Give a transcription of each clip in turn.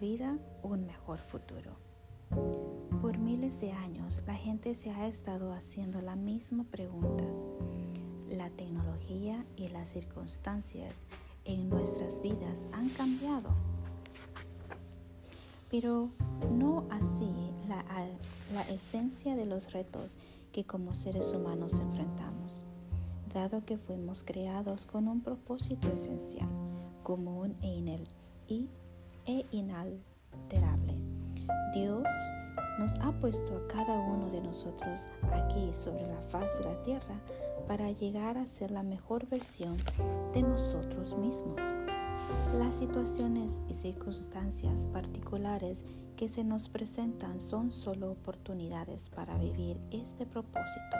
vida un mejor futuro. Por miles de años la gente se ha estado haciendo las mismas preguntas. La tecnología y las circunstancias en nuestras vidas han cambiado. Pero no así la, esencia de los retos que como seres humanos enfrentamos, dado que fuimos creados con un propósito esencial, común e, e inalterable. Dios nos ha puesto a cada uno de nosotros aquí sobre la faz de la tierra para llegar a ser la mejor versión de nosotros mismos. Las situaciones y circunstancias particulares que se nos presentan son solo oportunidades para vivir este propósito.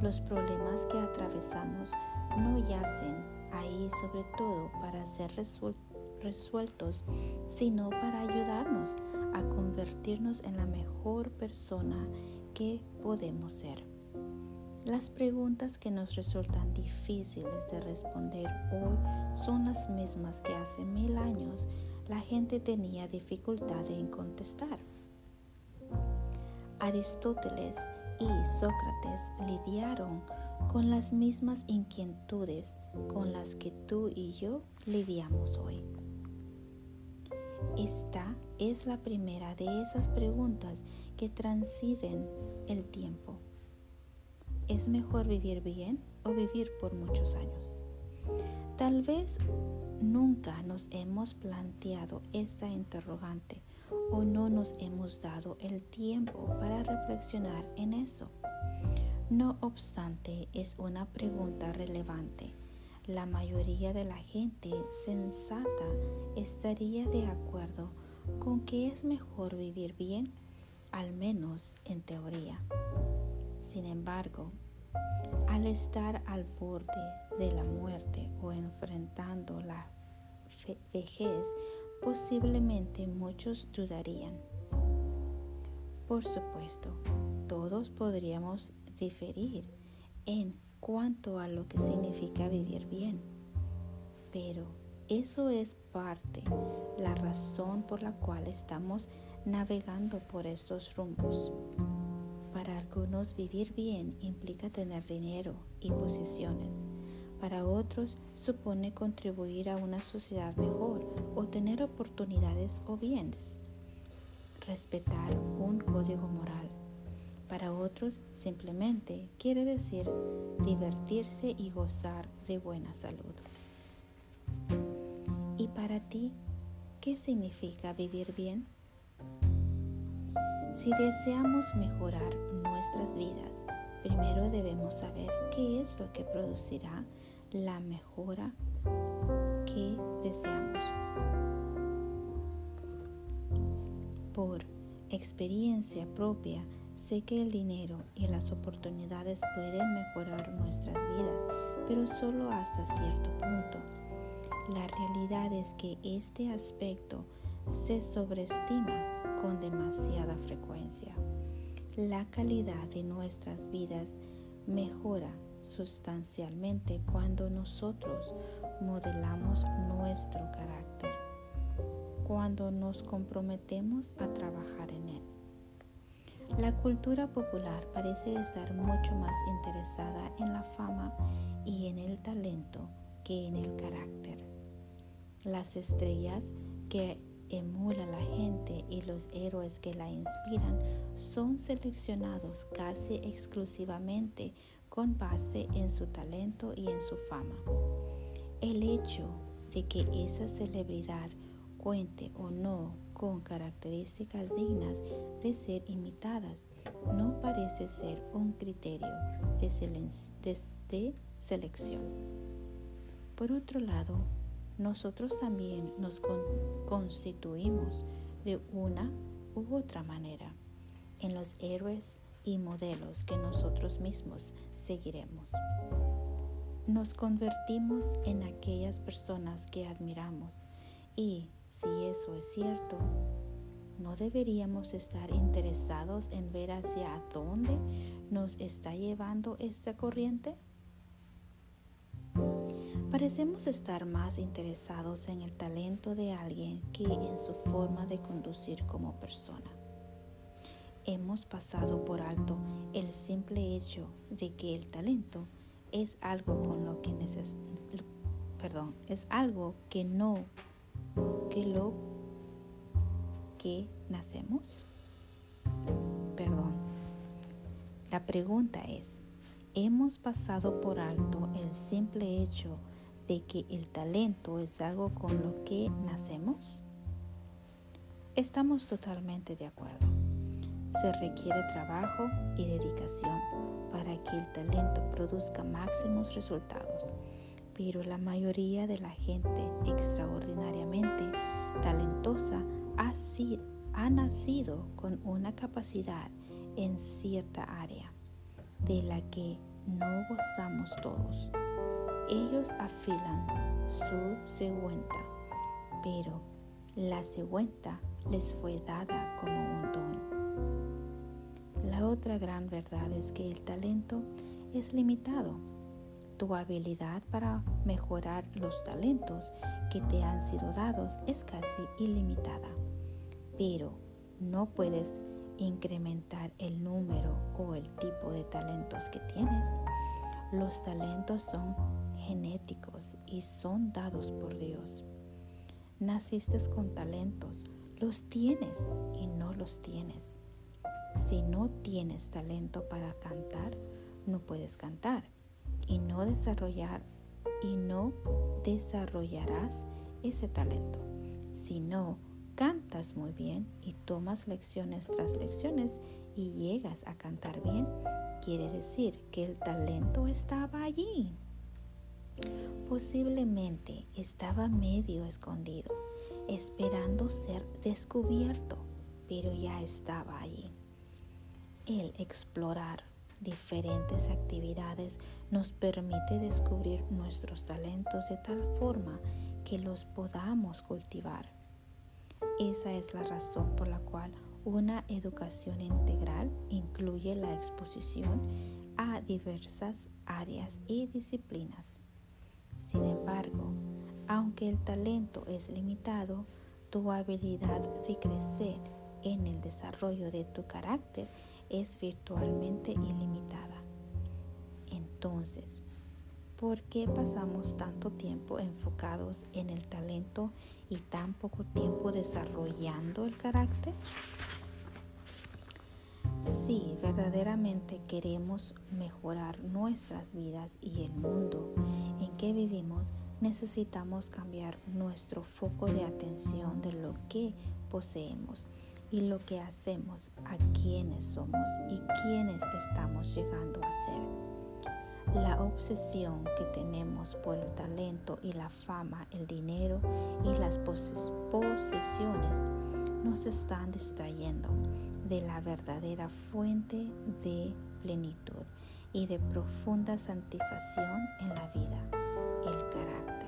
Los problemas que atravesamos no yacen ahí sobre todo para ser resueltos, sino para ayudarnos a convertirnos en la mejor persona que podemos ser. Las preguntas que nos resultan difíciles de responder hoy son las mismas que hace mil años la gente tenía dificultad en contestar. Aristóteles y Sócrates lidiaron con las mismas inquietudes con las que tú y yo lidiamos hoy. Esta es la primera de esas preguntas que transiden el tiempo ¿Es mejor vivir bien o vivir por muchos años? Tal vez nunca nos hemos planteado esta interrogante o no nos hemos dado el tiempo para reflexionar en eso. No obstante, es una pregunta relevante. La mayoría de la gente sensata estaría de acuerdo con que es mejor vivir bien, al menos en teoría. Sin embargo, al estar al borde de la muerte o enfrentando la vejez, posiblemente muchos dudarían. Por supuesto, todos podríamos diferir en cuanto a lo que significa vivir bien, pero eso es parte, la razón por la cual estamos navegando por estos rumbos. Para algunos vivir bien implica tener dinero y posiciones. Para otros supone contribuir a una sociedad mejor o tener oportunidades o bienes. Respetar un código moral. Para otros simplemente quiere decir divertirse y gozar de buena salud. ¿Y para ti qué significa vivir bien? Si deseamos mejorar nuestras vidas, primero debemos saber qué es lo que producirá la mejora que deseamos. Por experiencia propia, sé que el dinero y las oportunidades pueden mejorar nuestras vidas, pero solo hasta cierto punto. La realidad es que este aspecto se sobreestima con demasiada frecuencia. La calidad de nuestras vidas mejora sustancialmente cuando nosotros modelamos nuestro carácter, cuando nos comprometemos a trabajar en él. La cultura popular parece estar mucho más interesada en la fama y en el talento que en el carácter. Las estrellas que emula la gente y los héroes que la inspiran son seleccionados casi exclusivamente con base en su talento y en su fama. El hecho de que esa celebridad cuente o no con características dignas de ser imitadas no parece ser un criterio de, selección. Por otro lado, nosotros también nos constituimos de una u otra manera en los héroes y modelos que nosotros mismos seguiremos. Nos convertimos en aquellas personas que admiramos y si eso es cierto, ¿no deberíamos estar interesados en ver hacia dónde nos está llevando esta corriente? Parecemos estar más interesados en el talento de alguien que en su forma de conducir como persona. Hemos pasado por alto el simple hecho de que el talento es algo con lo que perdón, es algo que no que lo que nacemos. Perdón. La pregunta es, ¿hemos pasado por alto el simple hecho de que el talento es algo con lo que nacemos? Estamos totalmente de acuerdo. Se requiere trabajo y dedicación para que el talento produzca máximos resultados, pero la mayoría de la gente extraordinariamente talentosa ha, ha nacido con una capacidad en cierta área de la que no gozamos todos. Ellos afilan su següenta, pero la següenta les fue dada como un don. La otra gran verdad es que el talento es limitado. Tu habilidad para mejorar los talentos que te han sido dados es casi ilimitada, pero no puedes incrementar el número o el tipo de talentos que tienes. Los talentos son genéticos y son dados por Dios. Naciste con talentos, los tienes y no los tienes. Si no tienes talento para cantar, no puedes cantar y no desarrollar y no desarrollarás ese talento. Si no cantas muy bien y tomas lecciones tras lecciones y llegas a cantar bien, quiere decir que el talento estaba allí. Posiblemente estaba medio escondido, esperando ser descubierto, pero ya estaba allí. El explorar diferentes actividades nos permite descubrir nuestros talentos de tal forma que los podamos cultivar. Esa es la razón por la cual una educación integral incluye la exposición a diversas áreas y disciplinas. Sin embargo, aunque el talento es limitado, tu habilidad de crecer en el desarrollo de tu carácter es virtualmente ilimitada. Entonces, ¿por qué pasamos tanto tiempo enfocados en el talento y tan poco tiempo desarrollando el carácter? Si verdaderamente queremos mejorar nuestras vidas y el mundo en que vivimos, necesitamos cambiar nuestro foco de atención de lo que poseemos y lo que hacemos, a quienes somos y quienes estamos llegando a ser. La obsesión que tenemos por el talento y la fama, el dinero y las posesiones nos están distrayendo de la verdadera fuente de plenitud y de profunda santificación en la vida, el carácter.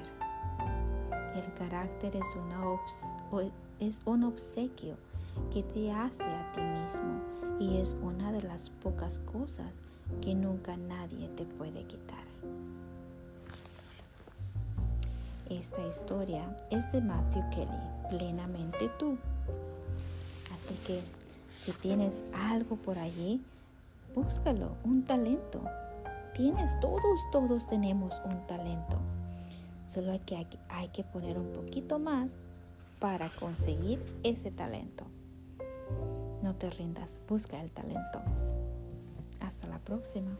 El carácter es, una es un obsequio que te hace a ti mismo y es una de las pocas cosas que nunca nadie te puede quitar. Esta historia es de Matthew Kelly, plenamente tú. Así que si tienes algo por allí, búscalo, un talento. Tienes, todos, todos tenemos un talento. Solo hay que, hay que poner un poquito más para conseguir ese talento. No te rindas, busca el talento. Hasta la próxima.